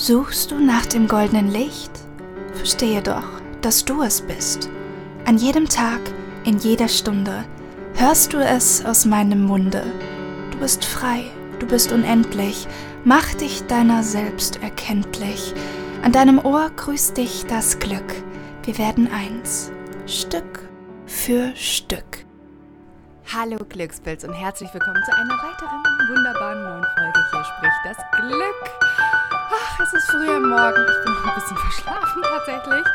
Suchst du nach dem goldenen Licht? Verstehe doch, dass du es bist. An jedem Tag, in jeder Stunde hörst du es aus meinem Munde. Du bist frei, du bist unendlich, mach dich deiner selbst erkenntlich. An deinem Ohr grüßt dich das Glück. Wir werden eins, Stück für Stück. Hallo Glückspilz und herzlich willkommen zu einer weiteren wunderbaren neuen Folge. Hier spricht das Glück. Ach, es ist früh am Morgen. Ich bin noch ein bisschen verschlafen tatsächlich.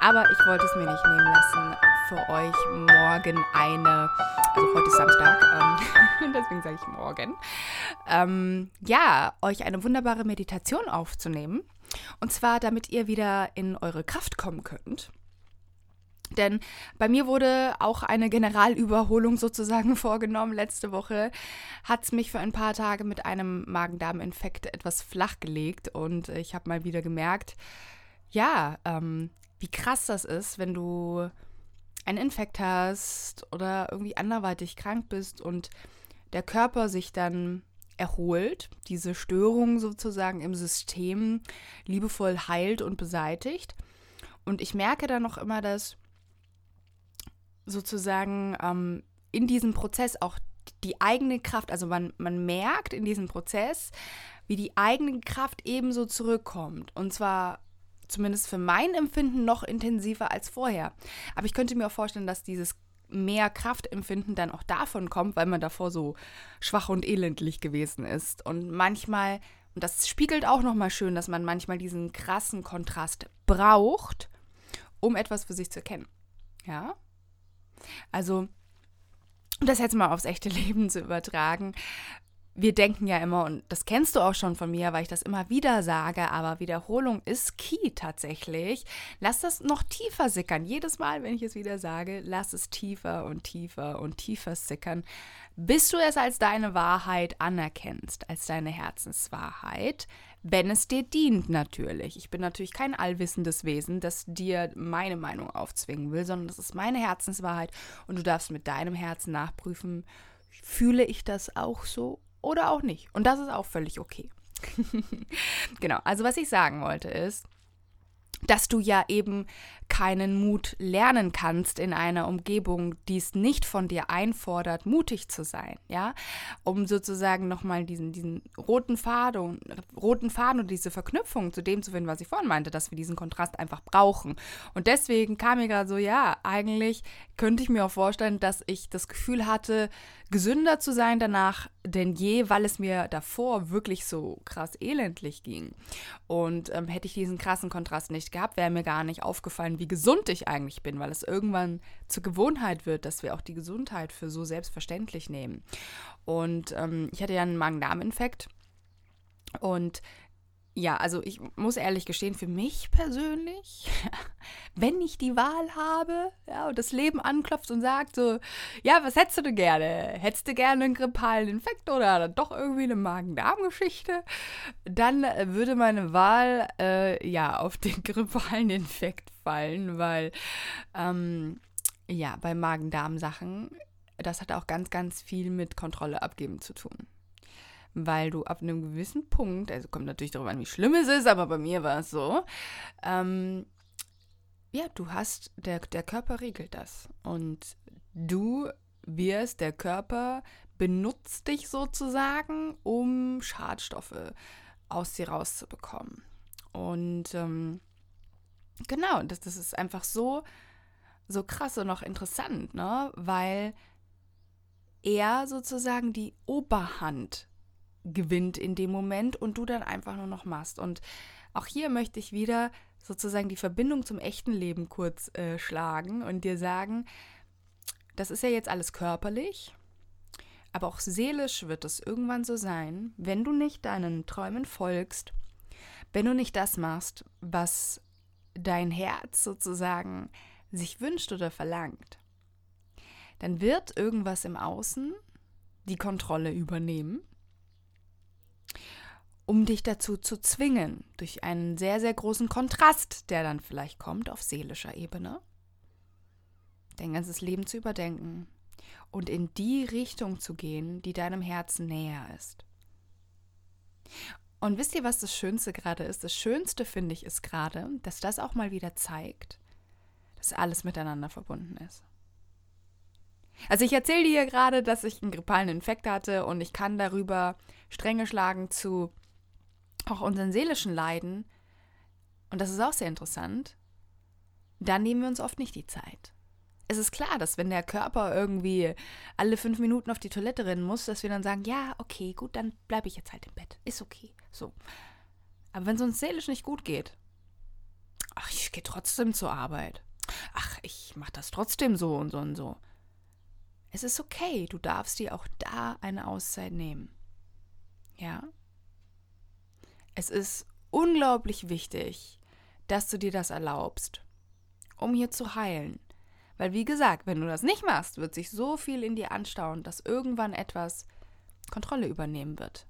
Aber ich wollte es mir nicht nehmen lassen, für euch morgen eine, also heute ist Samstag, ähm, deswegen sage ich morgen, ähm, ja, euch eine wunderbare Meditation aufzunehmen. Und zwar, damit ihr wieder in eure Kraft kommen könnt. Denn bei mir wurde auch eine Generalüberholung sozusagen vorgenommen. Letzte Woche hat es mich für ein paar Tage mit einem Magen-Darm-Infekt etwas flachgelegt und ich habe mal wieder gemerkt, ja, ähm, wie krass das ist, wenn du einen Infekt hast oder irgendwie anderweitig krank bist und der Körper sich dann erholt, diese Störung sozusagen im System liebevoll heilt und beseitigt. Und ich merke dann noch immer, dass sozusagen ähm, in diesem Prozess auch die eigene Kraft, also man, man merkt in diesem Prozess, wie die eigene Kraft ebenso zurückkommt. Und zwar zumindest für mein Empfinden noch intensiver als vorher. Aber ich könnte mir auch vorstellen, dass dieses mehr Kraftempfinden dann auch davon kommt, weil man davor so schwach und elendlich gewesen ist. Und manchmal, und das spiegelt auch nochmal schön, dass man manchmal diesen krassen Kontrast braucht, um etwas für sich zu erkennen. Ja? Also, um das jetzt mal aufs echte Leben zu übertragen, wir denken ja immer, und das kennst du auch schon von mir, weil ich das immer wieder sage, aber Wiederholung ist key tatsächlich. Lass das noch tiefer sickern. Jedes Mal, wenn ich es wieder sage, lass es tiefer und tiefer und tiefer sickern, bis du es als deine Wahrheit anerkennst, als deine Herzenswahrheit, wenn es dir dient natürlich. Ich bin natürlich kein allwissendes Wesen, das dir meine Meinung aufzwingen will, sondern das ist meine Herzenswahrheit und du darfst mit deinem Herzen nachprüfen, fühle ich das auch so oder auch nicht. Und das ist auch völlig okay. genau, also was ich sagen wollte ist, dass du ja eben keinen Mut lernen kannst in einer Umgebung, die es nicht von dir einfordert, mutig zu sein, ja, um sozusagen nochmal diesen, diesen roten Faden, roten Faden und diese Verknüpfung zu dem zu finden, was ich vorhin meinte, dass wir diesen Kontrast einfach brauchen. Und deswegen kam mir gerade so, ja, eigentlich könnte ich mir auch vorstellen, dass ich das Gefühl hatte, gesünder zu sein danach denn je, weil es mir davor wirklich so krass elendlich ging. Und ähm, hätte ich diesen krassen Kontrast nicht gehabt, wäre mir gar nicht aufgefallen, wie gesund ich eigentlich bin, weil es irgendwann zur Gewohnheit wird, dass wir auch die Gesundheit für so selbstverständlich nehmen. Und ähm, ich hatte ja einen Magen-Darm-Infekt und ja, also ich muss ehrlich gestehen, für mich persönlich, wenn ich die Wahl habe, ja, und das Leben anklopft und sagt so, ja, was hättest du gerne? Hättest du gerne einen grippalen Infekt oder doch irgendwie eine Magen-Darm-Geschichte? Dann äh, würde meine Wahl äh, ja auf den grippalen Infekt fallen, weil ähm, ja, bei Magen-Darm-Sachen, das hat auch ganz, ganz viel mit Kontrolle abgeben zu tun weil du ab einem gewissen Punkt, also kommt natürlich darüber an, wie schlimm es ist, aber bei mir war es so, ähm, ja, du hast, der, der Körper regelt das und du wirst, der Körper benutzt dich sozusagen, um Schadstoffe aus dir rauszubekommen. Und ähm, genau, das, das ist einfach so, so krass und auch interessant, ne? Weil er sozusagen die Oberhand gewinnt in dem Moment und du dann einfach nur noch machst. Und auch hier möchte ich wieder sozusagen die Verbindung zum echten Leben kurz äh, schlagen und dir sagen, das ist ja jetzt alles körperlich, aber auch seelisch wird es irgendwann so sein, wenn du nicht deinen Träumen folgst, wenn du nicht das machst, was dein Herz sozusagen sich wünscht oder verlangt, dann wird irgendwas im Außen die Kontrolle übernehmen um dich dazu zu zwingen, durch einen sehr, sehr großen Kontrast, der dann vielleicht kommt auf seelischer Ebene, dein ganzes Leben zu überdenken und in die Richtung zu gehen, die deinem Herzen näher ist. Und wisst ihr, was das Schönste gerade ist? Das Schönste finde ich ist gerade, dass das auch mal wieder zeigt, dass alles miteinander verbunden ist. Also ich erzähle dir gerade, dass ich einen grippalen Infekt hatte und ich kann darüber Stränge schlagen zu auch unseren seelischen Leiden. Und das ist auch sehr interessant. Da nehmen wir uns oft nicht die Zeit. Es ist klar, dass wenn der Körper irgendwie alle fünf Minuten auf die Toilette rennen muss, dass wir dann sagen, ja, okay, gut, dann bleibe ich jetzt halt im Bett. Ist okay. So. Aber wenn es uns seelisch nicht gut geht, ach, ich gehe trotzdem zur Arbeit. Ach, ich mache das trotzdem so und so und so. Es ist okay, du darfst dir auch da eine Auszeit nehmen. Ja? Es ist unglaublich wichtig, dass du dir das erlaubst, um hier zu heilen. Weil, wie gesagt, wenn du das nicht machst, wird sich so viel in dir anstauen, dass irgendwann etwas Kontrolle übernehmen wird.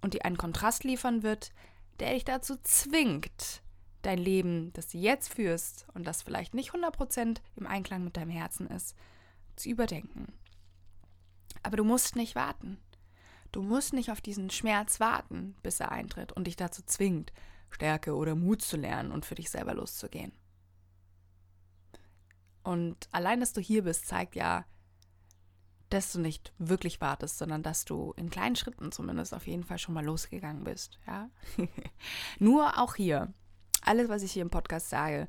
Und dir einen Kontrast liefern wird, der dich dazu zwingt, dein Leben, das du jetzt führst und das vielleicht nicht 100% im Einklang mit deinem Herzen ist, zu überdenken. Aber du musst nicht warten. Du musst nicht auf diesen Schmerz warten, bis er eintritt und dich dazu zwingt, Stärke oder Mut zu lernen und für dich selber loszugehen. Und allein, dass du hier bist, zeigt ja, dass du nicht wirklich wartest, sondern dass du in kleinen Schritten zumindest auf jeden Fall schon mal losgegangen bist. Ja? nur auch hier, alles, was ich hier im Podcast sage,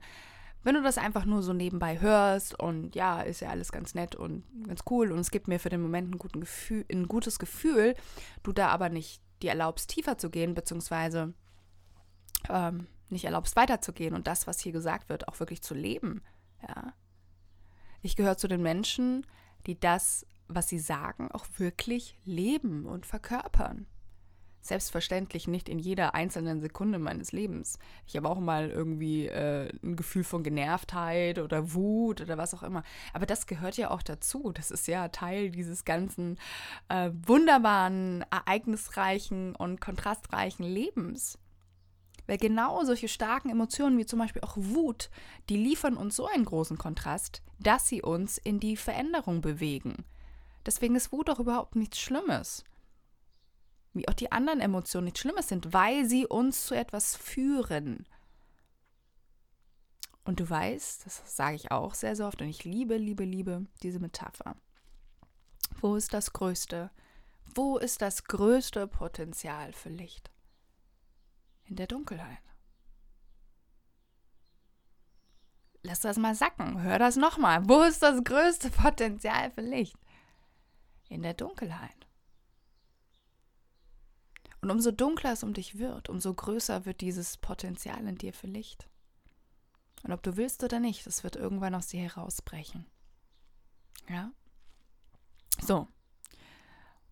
wenn du das einfach nur so nebenbei hörst und ja, ist ja alles ganz nett und ganz cool und es gibt mir für den Moment ein, Gefühl, ein gutes Gefühl, du da aber nicht dir erlaubst, tiefer zu gehen, beziehungsweise ähm, nicht erlaubst, weiterzugehen und das, was hier gesagt wird, auch wirklich zu leben. Ja, ich gehöre zu den Menschen, die das, was sie sagen, auch wirklich leben und verkörpern. Selbstverständlich nicht in jeder einzelnen Sekunde meines Lebens. Ich habe auch mal irgendwie äh, ein Gefühl von Genervtheit oder Wut oder was auch immer. Aber das gehört ja auch dazu. Das ist ja Teil dieses ganzen äh, wunderbaren, ereignisreichen und kontrastreichen Lebens. Weil genau solche starken Emotionen wie zum Beispiel auch Wut, die liefern uns so einen großen Kontrast, dass sie uns in die Veränderung bewegen. Deswegen ist Wut auch überhaupt nichts Schlimmes. Wie auch die anderen Emotionen nichts Schlimmes sind, weil sie uns zu etwas führen. Und du weißt, das sage ich auch sehr, sehr oft und ich liebe, liebe, liebe diese Metapher. Wo ist das Größte? Wo ist das größte Potenzial für Licht? in der Dunkelheit. Lass das mal sacken. Hör das nochmal. Wo ist das größte Potenzial für Licht? In der Dunkelheit. Und umso dunkler es um dich wird, umso größer wird dieses Potenzial in dir für Licht. Und ob du willst oder nicht, es wird irgendwann aus dir herausbrechen. Ja? So.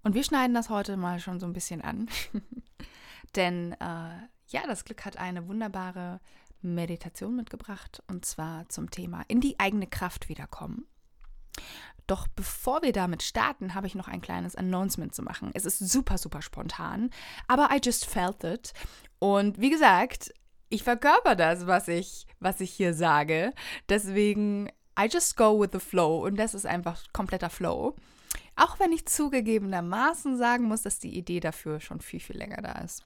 Und wir schneiden das heute mal schon so ein bisschen an. Denn äh, ja, das Glück hat eine wunderbare Meditation mitgebracht und zwar zum Thema in die eigene Kraft wiederkommen. Doch bevor wir damit starten, habe ich noch ein kleines Announcement zu machen. Es ist super, super spontan, aber I just felt it. Und wie gesagt, ich verkörper das, was ich, was ich hier sage. Deswegen, I just go with the flow und das ist einfach kompletter Flow. Auch wenn ich zugegebenermaßen sagen muss, dass die Idee dafür schon viel, viel länger da ist.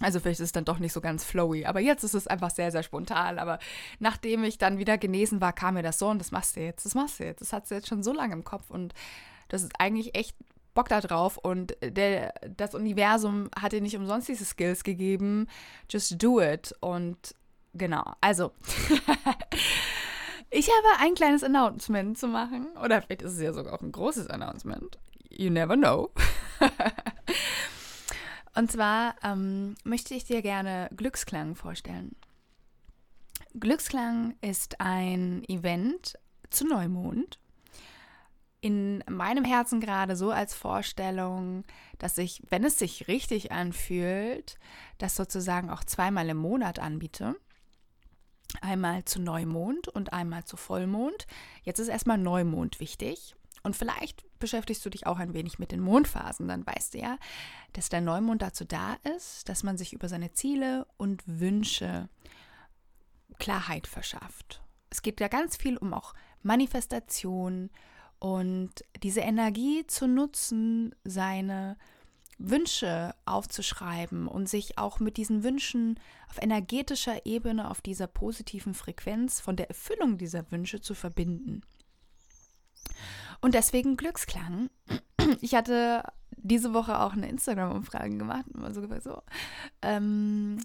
Also vielleicht ist es dann doch nicht so ganz flowy. Aber jetzt ist es einfach sehr, sehr spontan. Aber nachdem ich dann wieder genesen war, kam mir das so und das machst du jetzt, das machst du jetzt. Das hat sie jetzt schon so lange im Kopf und das ist eigentlich echt Bock da drauf. Und der, das Universum hat dir nicht umsonst diese Skills gegeben. Just do it. Und genau, also. ich habe ein kleines Announcement zu machen. Oder vielleicht ist es ja sogar auch ein großes Announcement. You never know. Und zwar ähm, möchte ich dir gerne Glücksklang vorstellen. Glücksklang ist ein Event zu Neumond. In meinem Herzen gerade so als Vorstellung, dass ich, wenn es sich richtig anfühlt, das sozusagen auch zweimal im Monat anbiete. Einmal zu Neumond und einmal zu Vollmond. Jetzt ist erstmal Neumond wichtig. Und vielleicht beschäftigst du dich auch ein wenig mit den Mondphasen. Dann weißt du ja, dass der Neumond dazu da ist, dass man sich über seine Ziele und Wünsche Klarheit verschafft. Es geht ja ganz viel um auch Manifestation und diese Energie zu nutzen, seine Wünsche aufzuschreiben und sich auch mit diesen Wünschen auf energetischer Ebene, auf dieser positiven Frequenz von der Erfüllung dieser Wünsche zu verbinden. Und deswegen Glücksklang. Ich hatte diese Woche auch eine Instagram-Umfrage gemacht. Also so, ähm,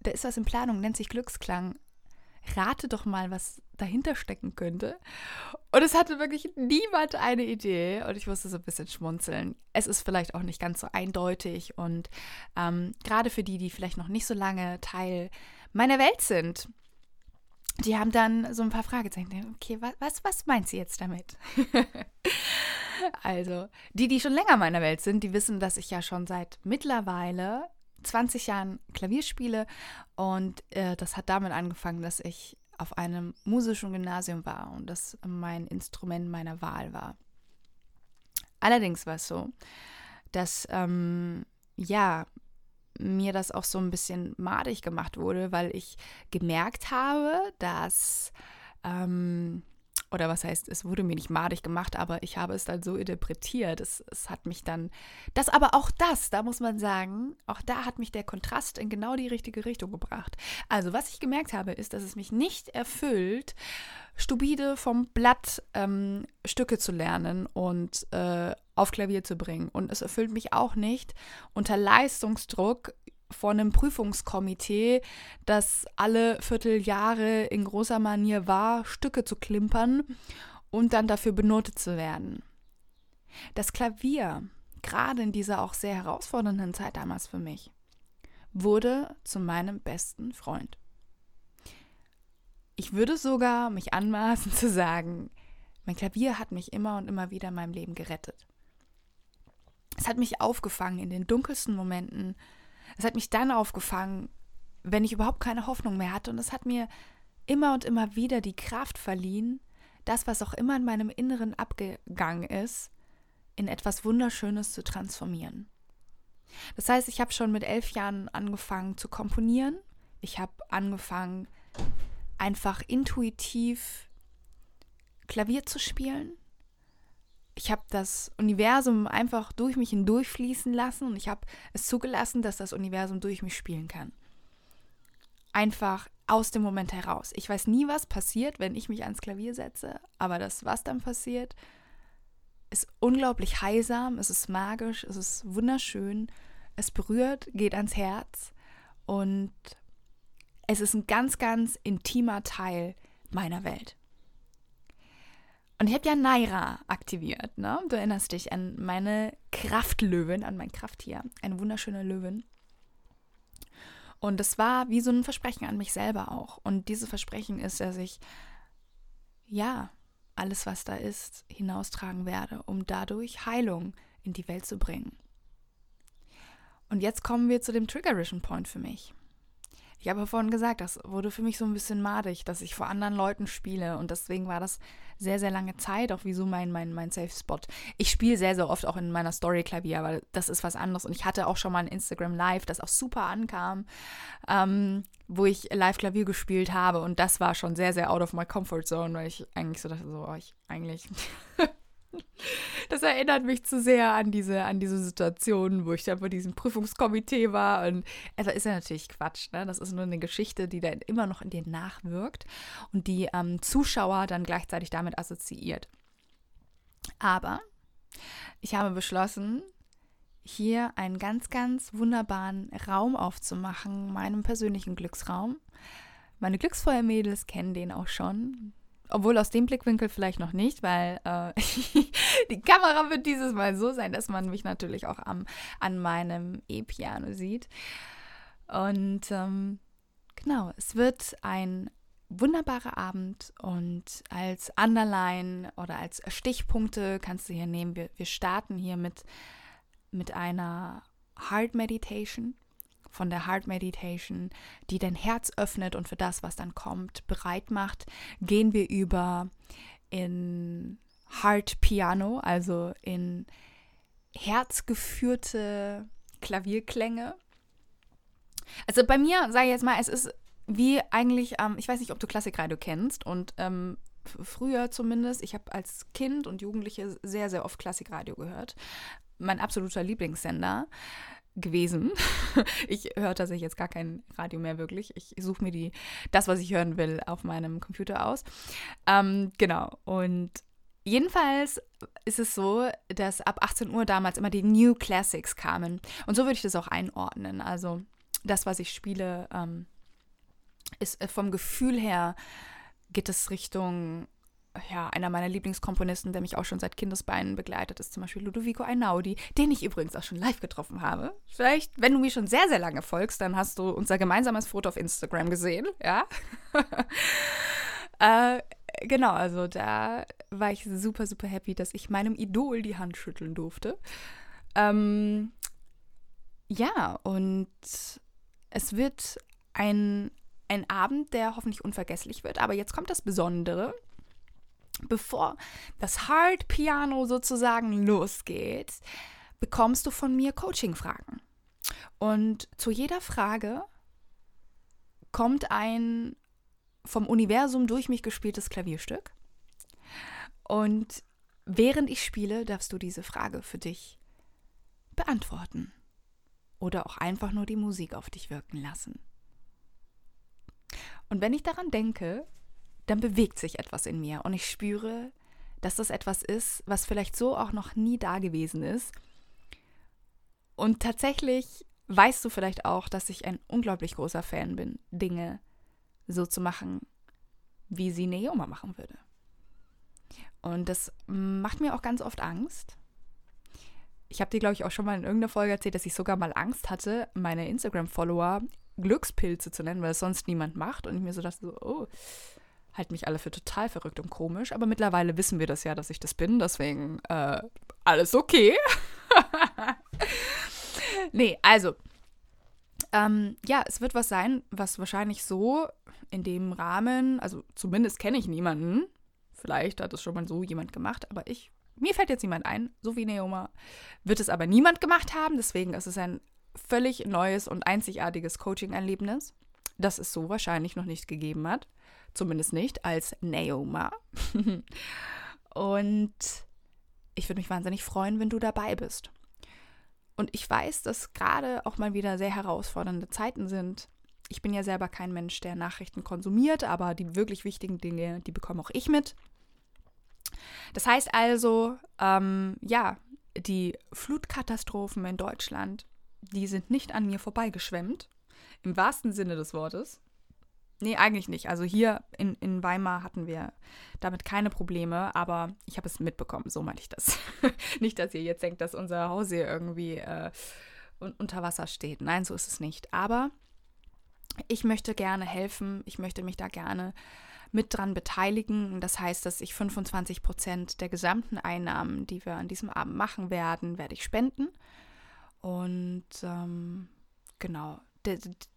da ist was in Planung, nennt sich Glücksklang rate doch mal, was dahinter stecken könnte. Und es hatte wirklich niemand eine Idee und ich musste so ein bisschen schmunzeln. Es ist vielleicht auch nicht ganz so eindeutig und ähm, gerade für die, die vielleicht noch nicht so lange Teil meiner Welt sind, die haben dann so ein paar Fragezeichen. Okay, was, was meint sie jetzt damit? also, die, die schon länger meiner Welt sind, die wissen, dass ich ja schon seit mittlerweile 20 Jahren Klavier spiele und äh, das hat damit angefangen, dass ich auf einem musischen Gymnasium war und das mein Instrument meiner Wahl war. Allerdings war es so, dass ähm, ja mir das auch so ein bisschen madig gemacht wurde, weil ich gemerkt habe, dass ähm, oder was heißt, es wurde mir nicht madig gemacht, aber ich habe es dann so interpretiert. Es, es hat mich dann, das aber auch das, da muss man sagen, auch da hat mich der Kontrast in genau die richtige Richtung gebracht. Also was ich gemerkt habe, ist, dass es mich nicht erfüllt, stupide vom Blatt ähm, Stücke zu lernen und äh, auf Klavier zu bringen. Und es erfüllt mich auch nicht, unter Leistungsdruck vor einem Prüfungskomitee, das alle Vierteljahre in großer Manier war, Stücke zu klimpern und dann dafür benotet zu werden. Das Klavier, gerade in dieser auch sehr herausfordernden Zeit damals für mich, wurde zu meinem besten Freund. Ich würde sogar mich anmaßen zu sagen, mein Klavier hat mich immer und immer wieder in meinem Leben gerettet. Es hat mich aufgefangen in den dunkelsten Momenten, es hat mich dann aufgefangen, wenn ich überhaupt keine Hoffnung mehr hatte. Und es hat mir immer und immer wieder die Kraft verliehen, das, was auch immer in meinem Inneren abgegangen ist, in etwas Wunderschönes zu transformieren. Das heißt, ich habe schon mit elf Jahren angefangen zu komponieren. Ich habe angefangen, einfach intuitiv Klavier zu spielen ich habe das Universum einfach durch mich hindurchfließen lassen und ich habe es zugelassen, dass das Universum durch mich spielen kann. Einfach aus dem Moment heraus. Ich weiß nie, was passiert, wenn ich mich ans Klavier setze, aber das, was dann passiert, ist unglaublich heilsam, es ist magisch, es ist wunderschön, es berührt, geht ans Herz und es ist ein ganz, ganz intimer Teil meiner Welt. Und ich habe ja Naira aktiviert, ne? Du erinnerst dich an meine Kraftlöwin, an mein Krafttier. Eine wunderschöne Löwin. Und das war wie so ein Versprechen an mich selber auch. Und dieses Versprechen ist, dass ich, ja, alles, was da ist, hinaustragen werde, um dadurch Heilung in die Welt zu bringen. Und jetzt kommen wir zu dem Trigger Vision Point für mich. Ich habe vorhin gesagt, das wurde für mich so ein bisschen madig, dass ich vor anderen Leuten spiele. Und deswegen war das sehr, sehr lange Zeit auch wie so mein, mein, mein Safe Spot. Ich spiele sehr, sehr oft auch in meiner Story Klavier, aber das ist was anderes. Und ich hatte auch schon mal ein Instagram Live, das auch super ankam, ähm, wo ich live Klavier gespielt habe. Und das war schon sehr, sehr out of my comfort zone, weil ich eigentlich so dachte, so, oh, ich eigentlich. Das erinnert mich zu sehr an diese, an diese Situation, wo ich dann bei diesem Prüfungskomitee war. Und es ist ja natürlich Quatsch. Ne? Das ist nur eine Geschichte, die dann immer noch in dir nachwirkt und die ähm, Zuschauer dann gleichzeitig damit assoziiert. Aber ich habe beschlossen, hier einen ganz, ganz wunderbaren Raum aufzumachen, meinem persönlichen Glücksraum. Meine Glücksfeuermädels kennen den auch schon. Obwohl aus dem Blickwinkel vielleicht noch nicht, weil äh, die Kamera wird dieses Mal so sein, dass man mich natürlich auch am, an meinem E-Piano sieht. Und ähm, genau, es wird ein wunderbarer Abend und als Underline oder als Stichpunkte kannst du hier nehmen. Wir, wir starten hier mit, mit einer Heart Meditation von der Heart Meditation, die dein Herz öffnet und für das, was dann kommt, bereit macht, gehen wir über in Heart Piano, also in herzgeführte Klavierklänge. Also bei mir, sage ich jetzt mal, es ist wie eigentlich, ähm, ich weiß nicht, ob du Klassikradio kennst und ähm, früher zumindest, ich habe als Kind und Jugendliche sehr, sehr oft Klassikradio gehört mein absoluter Lieblingssender gewesen. Ich höre tatsächlich jetzt gar kein Radio mehr wirklich. Ich suche mir die, das, was ich hören will, auf meinem Computer aus. Ähm, genau. Und jedenfalls ist es so, dass ab 18 Uhr damals immer die New Classics kamen. Und so würde ich das auch einordnen. Also das, was ich spiele, ähm, ist äh, vom Gefühl her geht es Richtung ja, einer meiner Lieblingskomponisten, der mich auch schon seit Kindesbeinen begleitet, ist zum Beispiel Ludovico Einaudi, den ich übrigens auch schon live getroffen habe. Vielleicht, wenn du mir schon sehr, sehr lange folgst, dann hast du unser gemeinsames Foto auf Instagram gesehen, ja. äh, genau, also da war ich super, super happy, dass ich meinem Idol die Hand schütteln durfte. Ähm, ja, und es wird ein, ein Abend, der hoffentlich unvergesslich wird. Aber jetzt kommt das Besondere bevor das Hard Piano sozusagen losgeht, bekommst du von mir Coaching-Fragen. Und zu jeder Frage kommt ein vom Universum durch mich gespieltes Klavierstück. Und während ich spiele, darfst du diese Frage für dich beantworten. Oder auch einfach nur die Musik auf dich wirken lassen. Und wenn ich daran denke, dann bewegt sich etwas in mir und ich spüre, dass das etwas ist, was vielleicht so auch noch nie da gewesen ist. Und tatsächlich weißt du vielleicht auch, dass ich ein unglaublich großer Fan bin, Dinge so zu machen, wie sie Neoma machen würde. Und das macht mir auch ganz oft Angst. Ich habe dir, glaube ich, auch schon mal in irgendeiner Folge erzählt, dass ich sogar mal Angst hatte, meine Instagram-Follower Glückspilze zu nennen, weil es sonst niemand macht. Und ich mir so dachte, so, oh, halten mich alle für total verrückt und komisch, aber mittlerweile wissen wir das ja, dass ich das bin, deswegen äh, alles okay. nee, also, ähm, ja, es wird was sein, was wahrscheinlich so in dem Rahmen, also zumindest kenne ich niemanden, vielleicht hat es schon mal so jemand gemacht, aber ich, mir fällt jetzt niemand ein, so wie Neoma, wird es aber niemand gemacht haben, deswegen ist es ein völlig neues und einzigartiges Coaching-Erlebnis, das es so wahrscheinlich noch nicht gegeben hat. Zumindest nicht als Naoma. und ich würde mich wahnsinnig freuen, wenn du dabei bist. Und ich weiß, dass gerade auch mal wieder sehr herausfordernde Zeiten sind. Ich bin ja selber kein Mensch, der Nachrichten konsumiert, aber die wirklich wichtigen Dinge, die bekomme auch ich mit. Das heißt also, ähm, ja, die Flutkatastrophen in Deutschland, die sind nicht an mir vorbeigeschwemmt, im wahrsten Sinne des Wortes. Nee, eigentlich nicht. Also hier in, in Weimar hatten wir damit keine Probleme, aber ich habe es mitbekommen, so meinte ich das. nicht, dass ihr jetzt denkt, dass unser Haus hier irgendwie äh, unter Wasser steht. Nein, so ist es nicht. Aber ich möchte gerne helfen, ich möchte mich da gerne mit dran beteiligen. Das heißt, dass ich 25 Prozent der gesamten Einnahmen, die wir an diesem Abend machen werden, werde ich spenden. Und ähm, genau,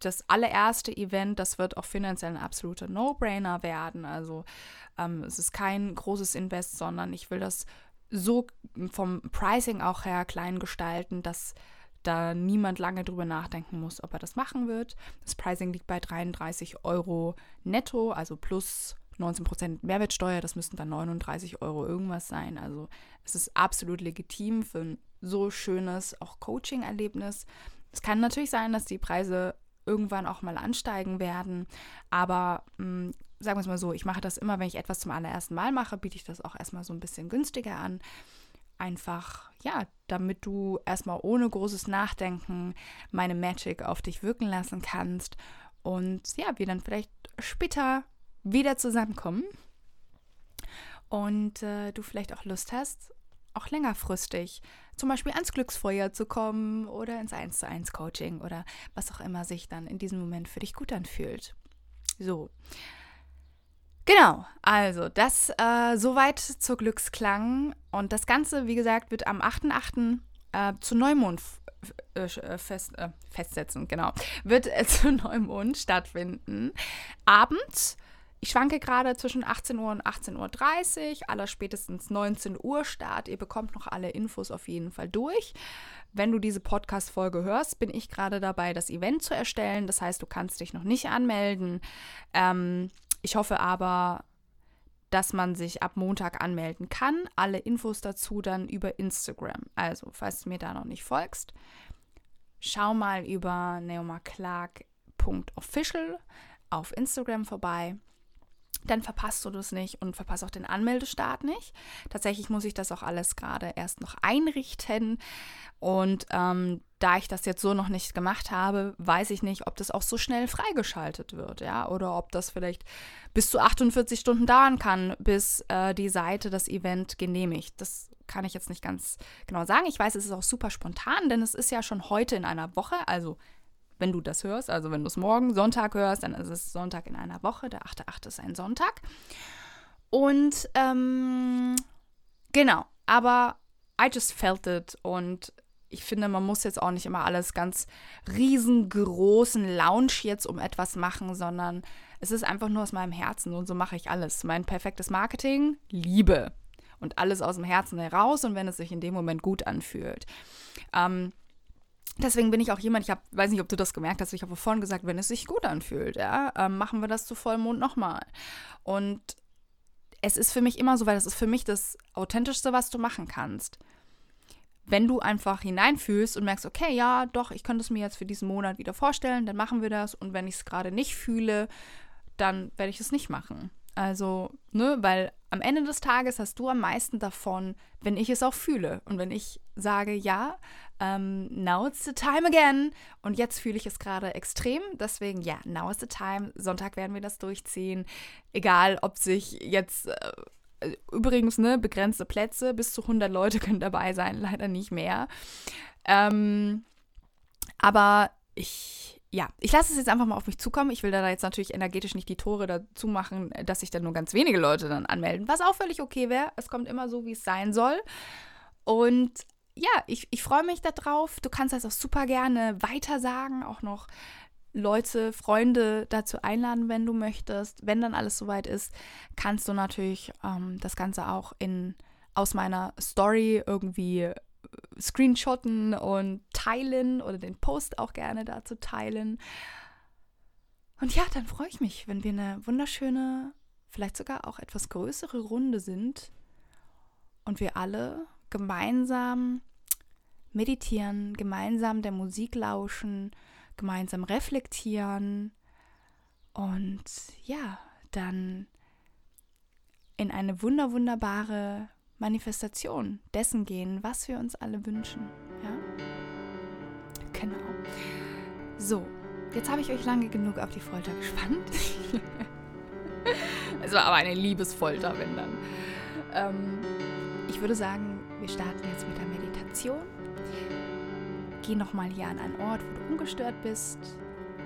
das allererste Event, das wird auch finanziell ein absoluter No-Brainer werden. Also ähm, es ist kein großes Invest, sondern ich will das so vom Pricing auch her klein gestalten, dass da niemand lange drüber nachdenken muss, ob er das machen wird. Das Pricing liegt bei 33 Euro netto, also plus 19% Mehrwertsteuer, das müssten dann 39 Euro irgendwas sein. Also es ist absolut legitim für ein so schönes auch Coaching-Erlebnis. Es kann natürlich sein, dass die Preise irgendwann auch mal ansteigen werden, aber mh, hm, sagen wir es mal so, ich mache das immer, wenn ich etwas zum allerersten Mal mache, biete ich das auch erstmal so ein bisschen günstiger an. Einfach, ja, damit du erstmal ohne großes Nachdenken meine Magic auf dich wirken lassen kannst und ja, wir dann vielleicht später wieder zusammenkommen und äh, du vielleicht auch Lust hast, auch längerfristig zum Beispiel ans Glücksfeuer zu kommen oder ins 1 zu 1 Coaching oder was auch immer sich dann in diesem Moment für dich gut anfühlt. So. Genau, also das äh, soweit zur Glücksklang. Und das Ganze, wie gesagt, wird am 8.8. Äh, zu Neumond äh, äh, fest, äh, festsetzen, genau. Wird äh, zu Neumond stattfinden. Abends ich schwanke gerade zwischen 18 Uhr und 18.30 Uhr, aller spätestens 19 Uhr Start. Ihr bekommt noch alle Infos auf jeden Fall durch. Wenn du diese Podcast-Folge hörst, bin ich gerade dabei, das Event zu erstellen. Das heißt, du kannst dich noch nicht anmelden. Ähm, ich hoffe aber, dass man sich ab Montag anmelden kann. Alle Infos dazu dann über Instagram. Also, falls du mir da noch nicht folgst, schau mal über neomaclark.official auf Instagram vorbei dann verpasst du das nicht und verpasst auch den Anmeldestart nicht. Tatsächlich muss ich das auch alles gerade erst noch einrichten. Und ähm, da ich das jetzt so noch nicht gemacht habe, weiß ich nicht, ob das auch so schnell freigeschaltet wird, ja, oder ob das vielleicht bis zu 48 Stunden dauern kann, bis äh, die Seite das Event genehmigt. Das kann ich jetzt nicht ganz genau sagen. Ich weiß, es ist auch super spontan, denn es ist ja schon heute in einer Woche, also wenn du das hörst, also wenn du es morgen Sonntag hörst, dann ist es Sonntag in einer Woche. Der 8.8. ist ein Sonntag. Und ähm, genau, aber I just felt it und ich finde, man muss jetzt auch nicht immer alles ganz riesengroßen Lounge jetzt um etwas machen, sondern es ist einfach nur aus meinem Herzen und so mache ich alles. Mein perfektes Marketing, Liebe und alles aus dem Herzen heraus und wenn es sich in dem Moment gut anfühlt. Ähm, Deswegen bin ich auch jemand, ich hab, weiß nicht, ob du das gemerkt hast, ich habe vorhin gesagt, wenn es sich gut anfühlt, ja, ähm, machen wir das zu Vollmond nochmal. Und es ist für mich immer so, weil das ist für mich das Authentischste, was du machen kannst. Wenn du einfach hineinfühlst und merkst, okay, ja, doch, ich könnte es mir jetzt für diesen Monat wieder vorstellen, dann machen wir das. Und wenn ich es gerade nicht fühle, dann werde ich es nicht machen. Also, ne, weil am Ende des Tages hast du am meisten davon, wenn ich es auch fühle. Und wenn ich sage, ja, um, ähm, now it's the time again. Und jetzt fühle ich es gerade extrem. Deswegen, ja, now is the time. Sonntag werden wir das durchziehen. Egal, ob sich jetzt. Äh, übrigens, ne, begrenzte Plätze, bis zu 100 Leute können dabei sein, leider nicht mehr. Ähm, aber ich ja, ich lasse es jetzt einfach mal auf mich zukommen. Ich will da jetzt natürlich energetisch nicht die Tore dazu machen, dass sich dann nur ganz wenige Leute dann anmelden, was auch völlig okay wäre. Es kommt immer so, wie es sein soll. Und ja, ich, ich freue mich darauf. Du kannst das auch super gerne weitersagen, auch noch Leute, Freunde dazu einladen, wenn du möchtest. Wenn dann alles soweit ist, kannst du natürlich ähm, das Ganze auch in, aus meiner Story irgendwie screenshotten und teilen oder den Post auch gerne dazu teilen. Und ja, dann freue ich mich, wenn wir eine wunderschöne, vielleicht sogar auch etwas größere Runde sind und wir alle gemeinsam meditieren, gemeinsam der Musik lauschen, gemeinsam reflektieren und ja, dann in eine wunder wunderbare Manifestation dessen gehen, was wir uns alle wünschen. Ja? Genau. So, jetzt habe ich euch lange genug auf die Folter gespannt. es war aber eine Liebesfolter, wenn dann. Ähm, ich würde sagen, wir starten jetzt mit der Meditation. Geh nochmal hier an einen Ort, wo du ungestört bist.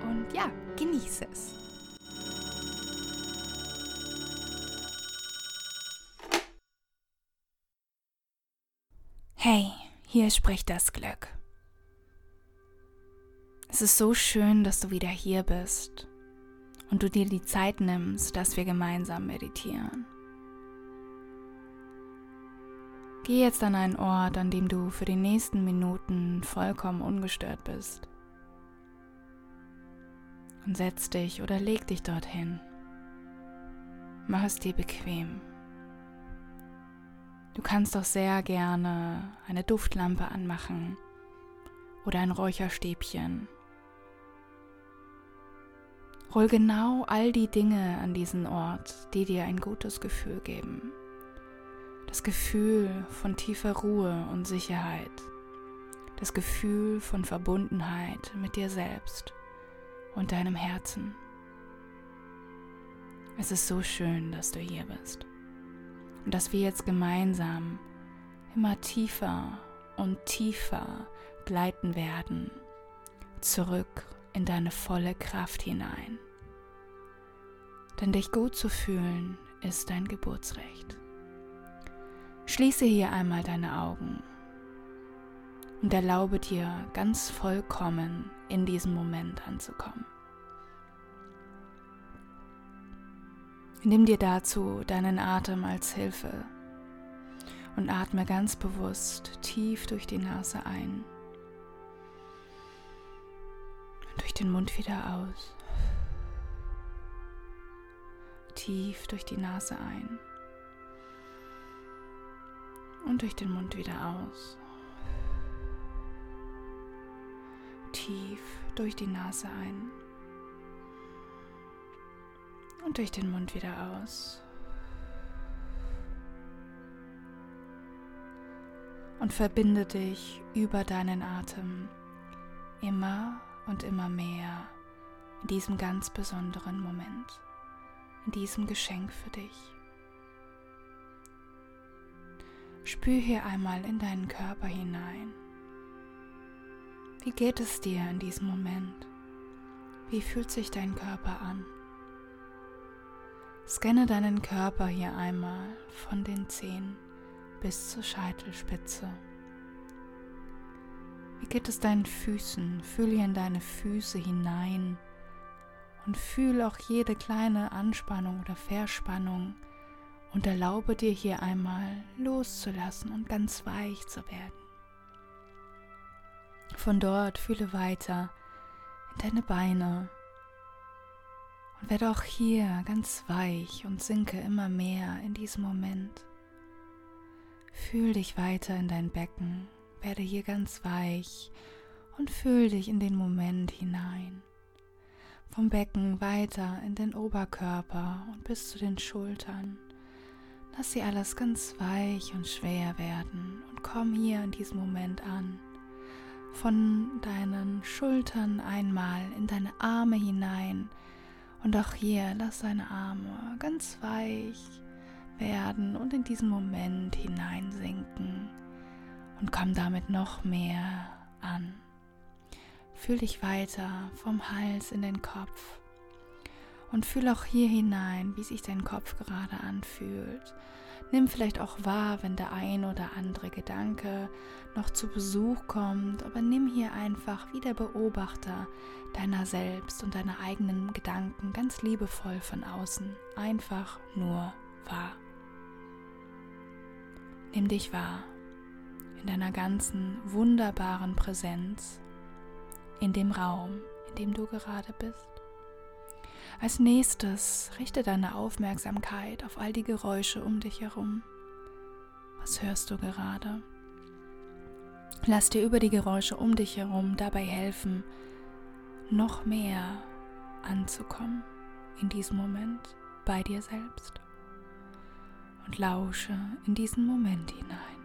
Und ja, genieße es. Hey, hier spricht das Glück. Es ist so schön, dass du wieder hier bist und du dir die Zeit nimmst, dass wir gemeinsam meditieren. Geh jetzt an einen Ort, an dem du für die nächsten Minuten vollkommen ungestört bist. Und setz dich oder leg dich dorthin. Mach es dir bequem. Du kannst doch sehr gerne eine Duftlampe anmachen oder ein Räucherstäbchen. Hol genau all die Dinge an diesen Ort, die dir ein gutes Gefühl geben. Das Gefühl von tiefer Ruhe und Sicherheit. Das Gefühl von Verbundenheit mit dir selbst und deinem Herzen. Es ist so schön, dass du hier bist und dass wir jetzt gemeinsam immer tiefer und tiefer gleiten werden, zurück in deine volle Kraft hinein. Denn dich gut zu fühlen ist dein Geburtsrecht. Schließe hier einmal deine Augen und erlaube dir ganz vollkommen in diesem Moment anzukommen. Nimm dir dazu deinen Atem als Hilfe und atme ganz bewusst tief durch die Nase ein und durch den Mund wieder aus. Tief durch die Nase ein Und durch den Mund wieder aus. Tief durch die Nase ein. Und durch den Mund wieder aus. Und verbinde dich über deinen Atem immer und immer mehr in diesem ganz besonderen Moment, in diesem Geschenk für dich. Spür hier einmal in deinen Körper hinein. Wie geht es dir in diesem Moment? Wie fühlt sich dein Körper an? Scanne deinen Körper hier einmal von den Zehen bis zur Scheitelspitze. Wie geht es deinen Füßen? Fühl in deine Füße hinein und fühl auch jede kleine Anspannung oder Verspannung und erlaube dir hier einmal loszulassen und ganz weich zu werden. Von dort fühle weiter in deine Beine und werde auch hier ganz weich und sinke immer mehr in diesem Moment. Fühl dich weiter in dein Becken, werde hier ganz weich und fühl dich in den Moment hinein. Vom Becken weiter in den Oberkörper und bis zu den Schultern. Lass sie alles ganz weich und schwer werden und komm hier in diesem Moment an. Von deinen Schultern einmal in deine Arme hinein und auch hier lass deine Arme ganz weich werden und in diesen Moment hineinsinken und komm damit noch mehr an. Fühl dich weiter vom Hals in den Kopf und fühl auch hier hinein, wie sich dein Kopf gerade anfühlt. Nimm vielleicht auch wahr, wenn der ein oder andere Gedanke noch zu Besuch kommt, aber nimm hier einfach wie der Beobachter deiner selbst und deiner eigenen Gedanken ganz liebevoll von außen einfach nur wahr. Nimm dich wahr in deiner ganzen wunderbaren Präsenz in dem Raum, in dem du gerade bist. Als nächstes richte deine Aufmerksamkeit auf all die Geräusche um dich herum. Was hörst du gerade? Lass dir über die Geräusche um dich herum dabei helfen, noch mehr anzukommen in diesem Moment bei dir selbst. Und lausche in diesen Moment hinein.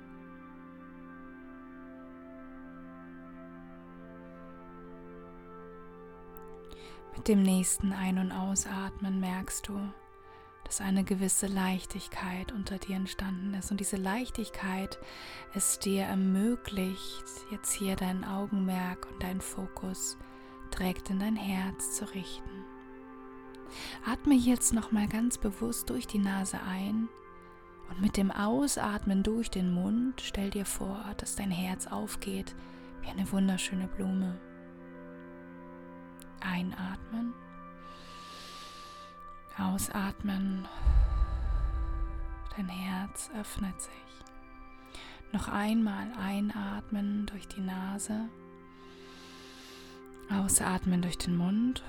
Mit dem nächsten Ein- und Ausatmen merkst du, dass eine gewisse Leichtigkeit unter dir entstanden ist. Und diese Leichtigkeit es dir ermöglicht, jetzt hier dein Augenmerk und dein Fokus direkt in dein Herz zu richten. Atme jetzt nochmal ganz bewusst durch die Nase ein und mit dem Ausatmen durch den Mund stell dir vor, dass dein Herz aufgeht wie eine wunderschöne Blume. Einatmen. Ausatmen. Dein Herz öffnet sich. Noch einmal einatmen durch die Nase. Ausatmen durch den Mund.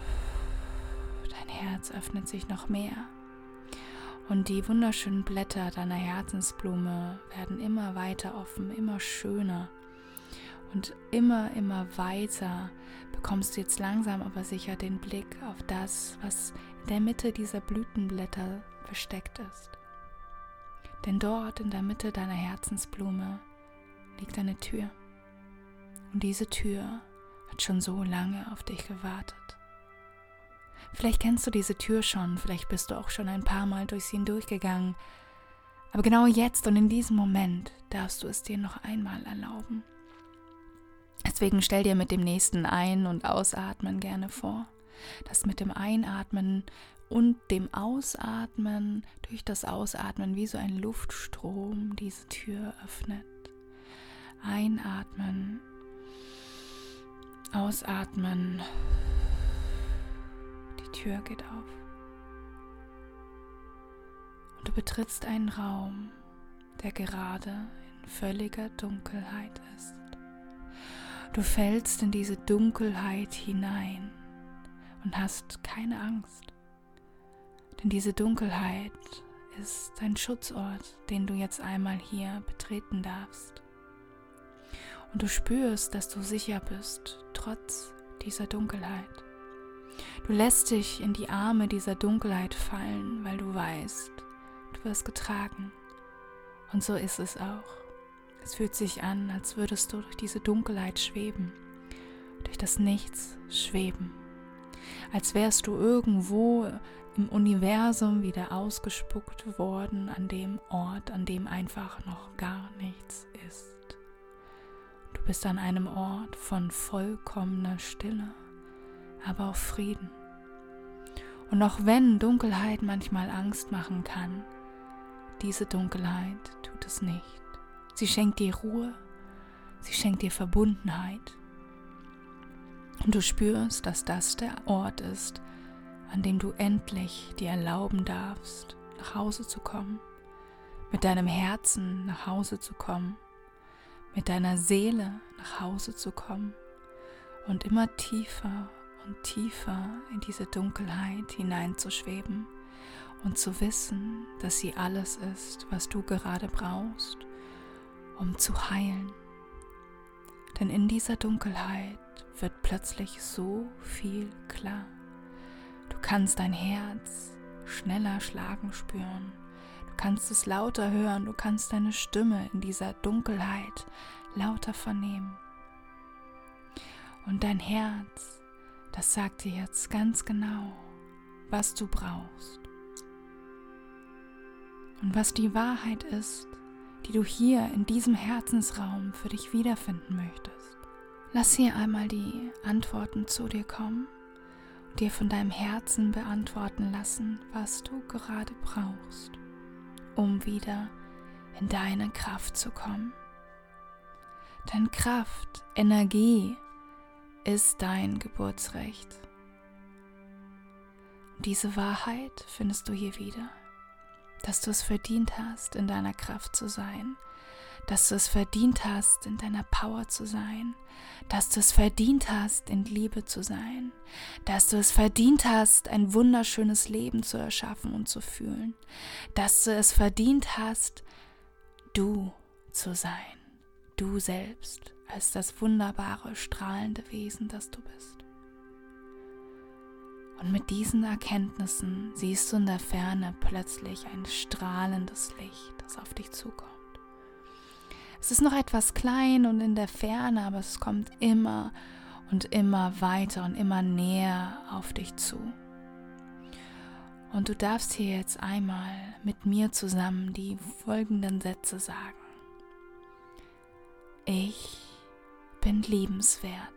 Dein Herz öffnet sich noch mehr. Und die wunderschönen Blätter deiner Herzensblume werden immer weiter offen, immer schöner. Und immer, immer weiter bekommst du jetzt langsam aber sicher den Blick auf das, was in der Mitte dieser Blütenblätter versteckt ist. Denn dort in der Mitte deiner Herzensblume liegt eine Tür. Und diese Tür hat schon so lange auf dich gewartet. Vielleicht kennst du diese Tür schon, vielleicht bist du auch schon ein paar Mal durch sie hindurchgegangen, aber genau jetzt und in diesem Moment darfst du es dir noch einmal erlauben. Deswegen stell dir mit dem nächsten Ein- und Ausatmen gerne vor, dass mit dem Einatmen und dem Ausatmen durch das Ausatmen wie so ein Luftstrom diese Tür öffnet. Einatmen, ausatmen, die Tür geht auf. Und du betrittst einen Raum, der gerade in völliger Dunkelheit ist. Du fällst in diese Dunkelheit hinein und hast keine Angst. Denn diese Dunkelheit ist dein Schutzort, den du jetzt einmal hier betreten darfst. Und du spürst, dass du sicher bist, trotz dieser Dunkelheit. Du lässt dich in die Arme dieser Dunkelheit fallen, weil du weißt, du wirst getragen. Und so ist es auch. Es fühlt sich an, als würdest du durch diese Dunkelheit schweben, durch das Nichts schweben, als wärst du irgendwo im Universum wieder ausgespuckt worden an dem Ort, an dem einfach noch gar nichts ist. Du bist an einem Ort von vollkommener Stille, aber auch Frieden. Und auch wenn Dunkelheit manchmal Angst machen kann, diese Dunkelheit tut es nicht. Sie schenkt dir Ruhe, sie schenkt dir Verbundenheit. Und du spürst, dass das der Ort ist, an dem du endlich dir erlauben darfst, nach Hause zu kommen, mit deinem Herzen nach Hause zu kommen, mit deiner Seele nach Hause zu kommen. Und immer tiefer und tiefer in diese Dunkelheit hineinzuschweben. Und zu wissen, dass sie alles ist, was du gerade brauchst, um zu heilen. Denn in dieser Dunkelheit wird plötzlich so viel klar. Du kannst dein Herz schneller schlagen spüren. Du kannst es lauter hören. Du kannst deine Stimme in dieser Dunkelheit lauter vernehmen. Und dein Herz, das sagt dir jetzt ganz genau, was du brauchst. Und was die Wahrheit ist, die du hier in diesem Herzensraum für dich wiederfinden möchtest. Lass hier einmal die Antworten zu dir kommen dir von deinem Herzen beantworten lassen, was du gerade brauchst, um wieder in deine Kraft zu kommen. Denn Kraft, Energie ist dein Geburtsrecht. diese Wahrheit findest du hier wieder, dass du es verdient hast, in deiner Kraft zu sein, dass du es verdient hast, in deiner Power zu sein, dass du es verdient hast, in Liebe zu sein, dass du es verdient hast, ein wunderschönes Leben zu erschaffen und zu fühlen, dass du es verdient hast, du zu sein, du selbst als das wunderbare, strahlende Wesen, das du bist. Und mit diesen Erkenntnissen siehst du in der Ferne plötzlich ein strahlendes Licht, das auf dich zukommt. Es ist noch etwas klein und in der Ferne, aber es kommt immer und immer weiter und immer näher auf dich zu. Und du darfst hier jetzt einmal mit mir zusammen die folgenden Sätze sagen. Ich bin liebenswert.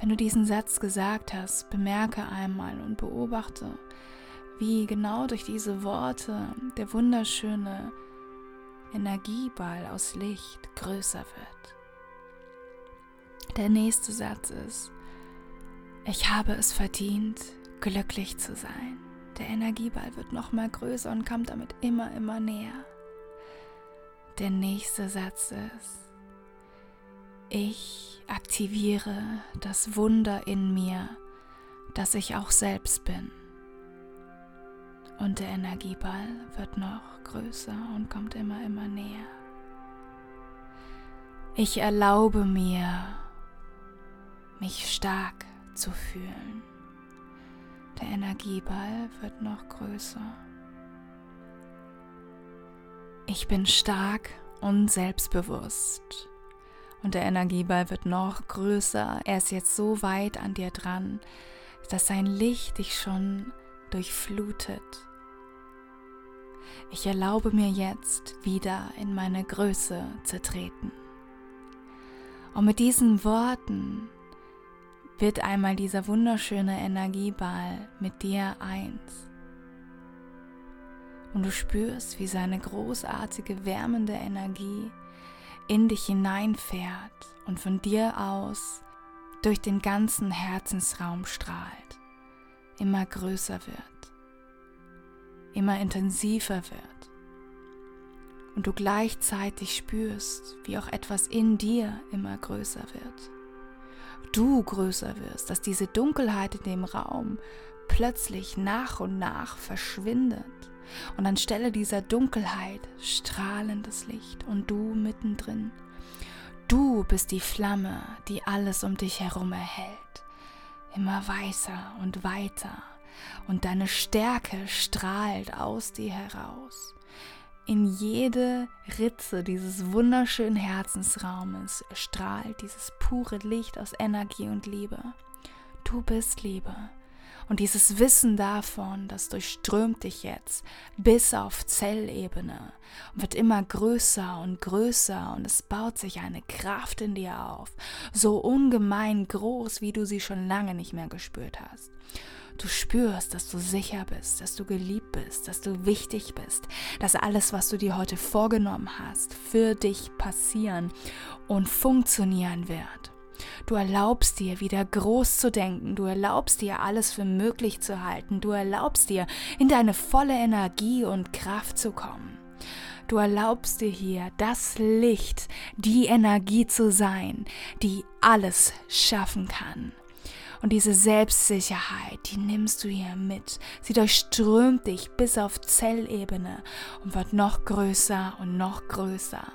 Wenn du diesen Satz gesagt hast, bemerke einmal und beobachte, wie genau durch diese Worte der wunderschöne Energieball aus Licht größer wird. Der nächste Satz ist, ich habe es verdient, glücklich zu sein. Der Energieball wird noch mal größer und kommt damit immer, immer näher. Der nächste Satz ist, ich aktiviere das Wunder in mir, das ich auch selbst bin. Und der Energieball wird noch größer und kommt immer, immer näher. Ich erlaube mir, mich stark zu fühlen. Der Energieball wird noch größer. Ich bin stark und selbstbewusst. Und der Energieball wird noch größer. Er ist jetzt so weit an dir dran, dass sein Licht dich schon durchflutet. Ich erlaube mir jetzt wieder in meine Größe zu treten. Und mit diesen Worten wird einmal dieser wunderschöne Energieball mit dir eins. Und du spürst, wie seine großartige wärmende Energie in dich hineinfährt und von dir aus durch den ganzen Herzensraum strahlt, immer größer wird, immer intensiver wird und du gleichzeitig spürst, wie auch etwas in dir immer größer wird. Du größer wirst, dass diese Dunkelheit in dem Raum plötzlich nach und nach verschwindet Und anstelle dieser Dunkelheit strahlendes Licht und du mittendrin. Du bist die Flamme, die alles um dich herum erhält. Immer weißer und weiter. Und deine Stärke strahlt aus dir heraus. In jede Ritze dieses wunderschönen Herzensraumes strahlt dieses pure Licht aus Energie und Liebe. Du bist Liebe. Und dieses Wissen davon, das durchströmt dich jetzt bis auf Zellebene und wird immer größer und größer und es baut sich eine Kraft in dir auf, so ungemein groß, wie du sie schon lange nicht mehr gespürt hast. Du spürst, dass du sicher bist, dass du geliebt bist, dass du wichtig bist, dass alles, was du dir heute vorgenommen hast, für dich passieren und funktionieren wird. Du erlaubst dir wieder groß zu denken, du erlaubst dir alles für möglich zu halten, du erlaubst dir in deine volle Energie und Kraft zu kommen. Du erlaubst dir hier das Licht, die Energie zu sein, die alles schaffen kann. Und diese Selbstsicherheit, die nimmst du hier mit. Sie durchströmt dich bis auf Zellebene und wird noch größer und noch größer.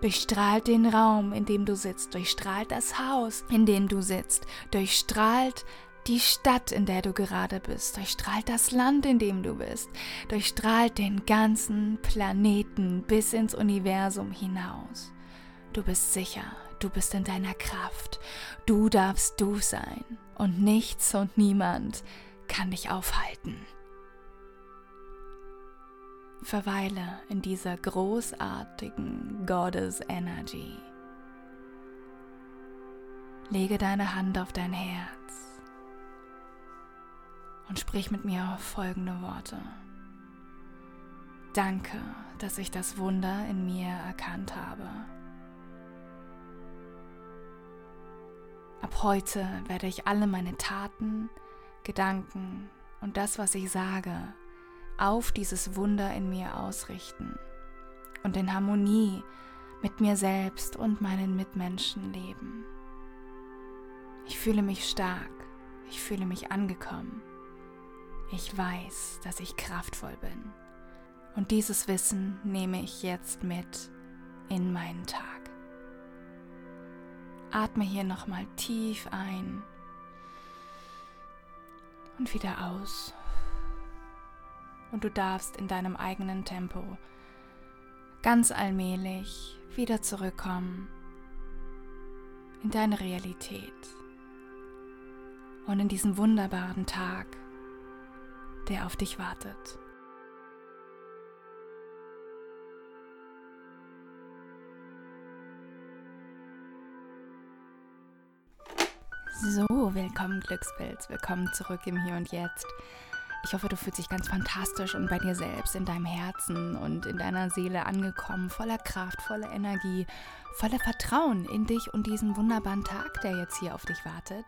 Durchstrahlt den Raum, in dem du sitzt, durchstrahlt das Haus, in dem du sitzt, durchstrahlt die Stadt, in der du gerade bist, durchstrahlt das Land, in dem du bist, durchstrahlt den ganzen Planeten bis ins Universum hinaus. Du bist sicher, du bist in deiner Kraft, du darfst du sein und nichts und niemand kann dich aufhalten. Verweile in dieser großartigen Goddess Energy. Lege deine Hand auf dein Herz und sprich mit mir folgende Worte. Danke, dass ich das Wunder in mir erkannt habe. Ab heute werde ich alle meine Taten, Gedanken und das, was ich sage, auf dieses Wunder in mir ausrichten und in Harmonie mit mir selbst und meinen Mitmenschen leben. Ich fühle mich stark, ich fühle mich angekommen. Ich weiß, dass ich kraftvoll bin. Und dieses Wissen nehme ich jetzt mit in meinen Tag. Atme hier nochmal tief ein und wieder aus. Und du darfst in deinem eigenen Tempo ganz allmählich wieder zurückkommen in deine Realität und in diesen wunderbaren Tag, der auf dich wartet. So, willkommen Glückspilz, willkommen zurück im Hier und Jetzt. Ich hoffe, du fühlst dich ganz fantastisch und bei dir selbst, in deinem Herzen und in deiner Seele angekommen, voller Kraft, voller Energie, voller Vertrauen in dich und diesen wunderbaren Tag, der jetzt hier auf dich wartet.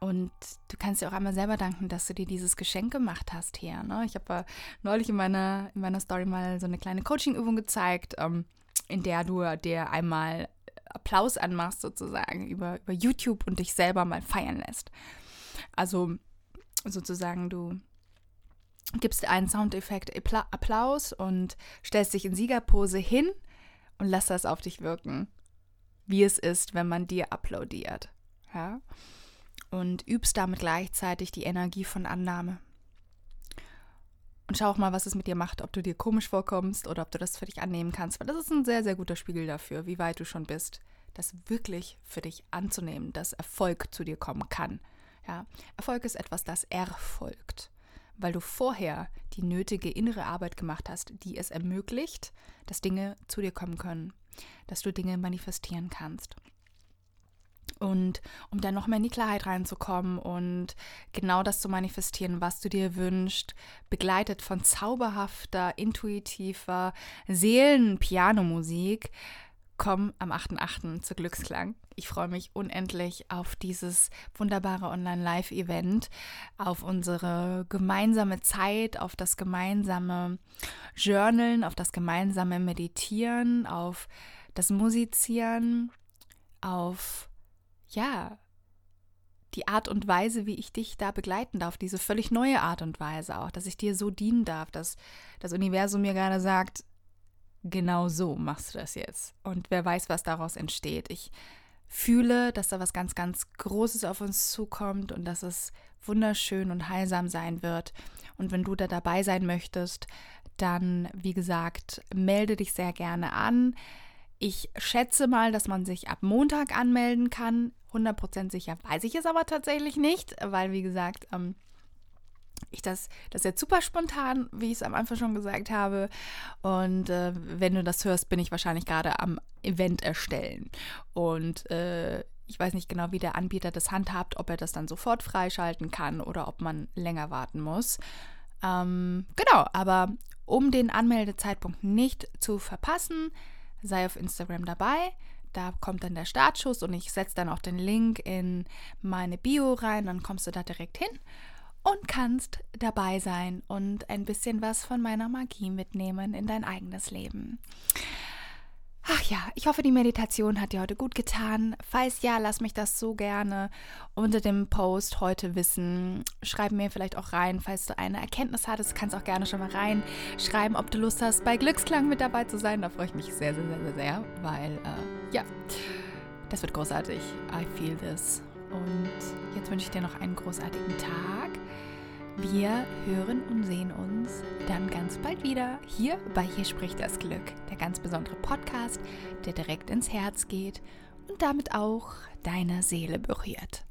Und du kannst dir auch einmal selber danken, dass du dir dieses Geschenk gemacht hast hier. Ne? Ich habe neulich in meiner, in meiner Story mal so eine kleine Coaching-Übung gezeigt, ähm, in der du dir einmal Applaus anmachst sozusagen über, über YouTube und dich selber mal feiern lässt. Also sozusagen du gibst einen Soundeffekt Applaus und stellst dich in Siegerpose hin und lass das auf dich wirken, wie es ist, wenn man dir applaudiert. Ja? Und übst damit gleichzeitig die Energie von Annahme. Und schau auch mal, was es mit dir macht, ob du dir komisch vorkommst oder ob du das für dich annehmen kannst, weil das ist ein sehr, sehr guter Spiegel dafür, wie weit du schon bist, das wirklich für dich anzunehmen, dass Erfolg zu dir kommen kann. Ja, Erfolg ist etwas, das erfolgt, weil du vorher die nötige innere Arbeit gemacht hast, die es ermöglicht, dass Dinge zu dir kommen können, dass du Dinge manifestieren kannst. Und um dann noch mehr in die Klarheit reinzukommen und genau das zu manifestieren, was du dir wünschst, begleitet von zauberhafter, intuitiver Seelenpianomusik, komm am 8.8. zu Glücksklang. Ich freue mich unendlich auf dieses wunderbare Online-Live-Event, auf unsere gemeinsame Zeit, auf das gemeinsame Journalen, auf das gemeinsame Meditieren, auf das Musizieren, auf ja, die Art und Weise, wie ich dich da begleiten darf, diese völlig neue Art und Weise auch, dass ich dir so dienen darf, dass das Universum mir gerade sagt, genau so machst du das jetzt. Und wer weiß, was daraus entsteht. Ich fühle, dass da was ganz, ganz Großes auf uns zukommt und dass es wunderschön und heilsam sein wird. Und wenn du da dabei sein möchtest, dann, wie gesagt, melde dich sehr gerne an. Ich schätze mal, dass man sich ab Montag anmelden kann. 100% sicher weiß ich es aber tatsächlich nicht, weil, wie gesagt, ähm, ich das, das ist jetzt super spontan, wie ich es am Anfang schon gesagt habe. Und äh, wenn du das hörst, bin ich wahrscheinlich gerade am Event erstellen. Und äh, ich weiß nicht genau, wie der Anbieter das handhabt, ob er das dann sofort freischalten kann oder ob man länger warten muss. Ähm, genau, aber um den Anmeldezeitpunkt nicht zu verpassen, sei auf Instagram dabei. Da kommt dann der Startschuss und ich setze dann auch den Link in meine Bio rein, dann kommst du da direkt hin und kannst dabei sein und ein bisschen was von meiner Magie mitnehmen in dein eigenes Leben. Ach ja, ich hoffe, die Meditation hat dir heute gut getan. Falls ja, lass mich das so gerne unter dem Post heute wissen. Schreib mir vielleicht auch rein, falls du eine Erkenntnis hattest. Kannst auch gerne schon mal reinschreiben, ob du Lust hast, bei Glücksklang mit dabei zu sein. Da freue ich mich sehr, sehr, sehr, sehr, sehr weil, äh, ja, das wird großartig. I feel this. Und jetzt wünsche ich dir noch einen großartigen Tag. Wir hören und sehen uns dann ganz bald wieder hier bei Hier spricht das Glück, der ganz besondere Podcast, der direkt ins Herz geht und damit auch deine Seele berührt.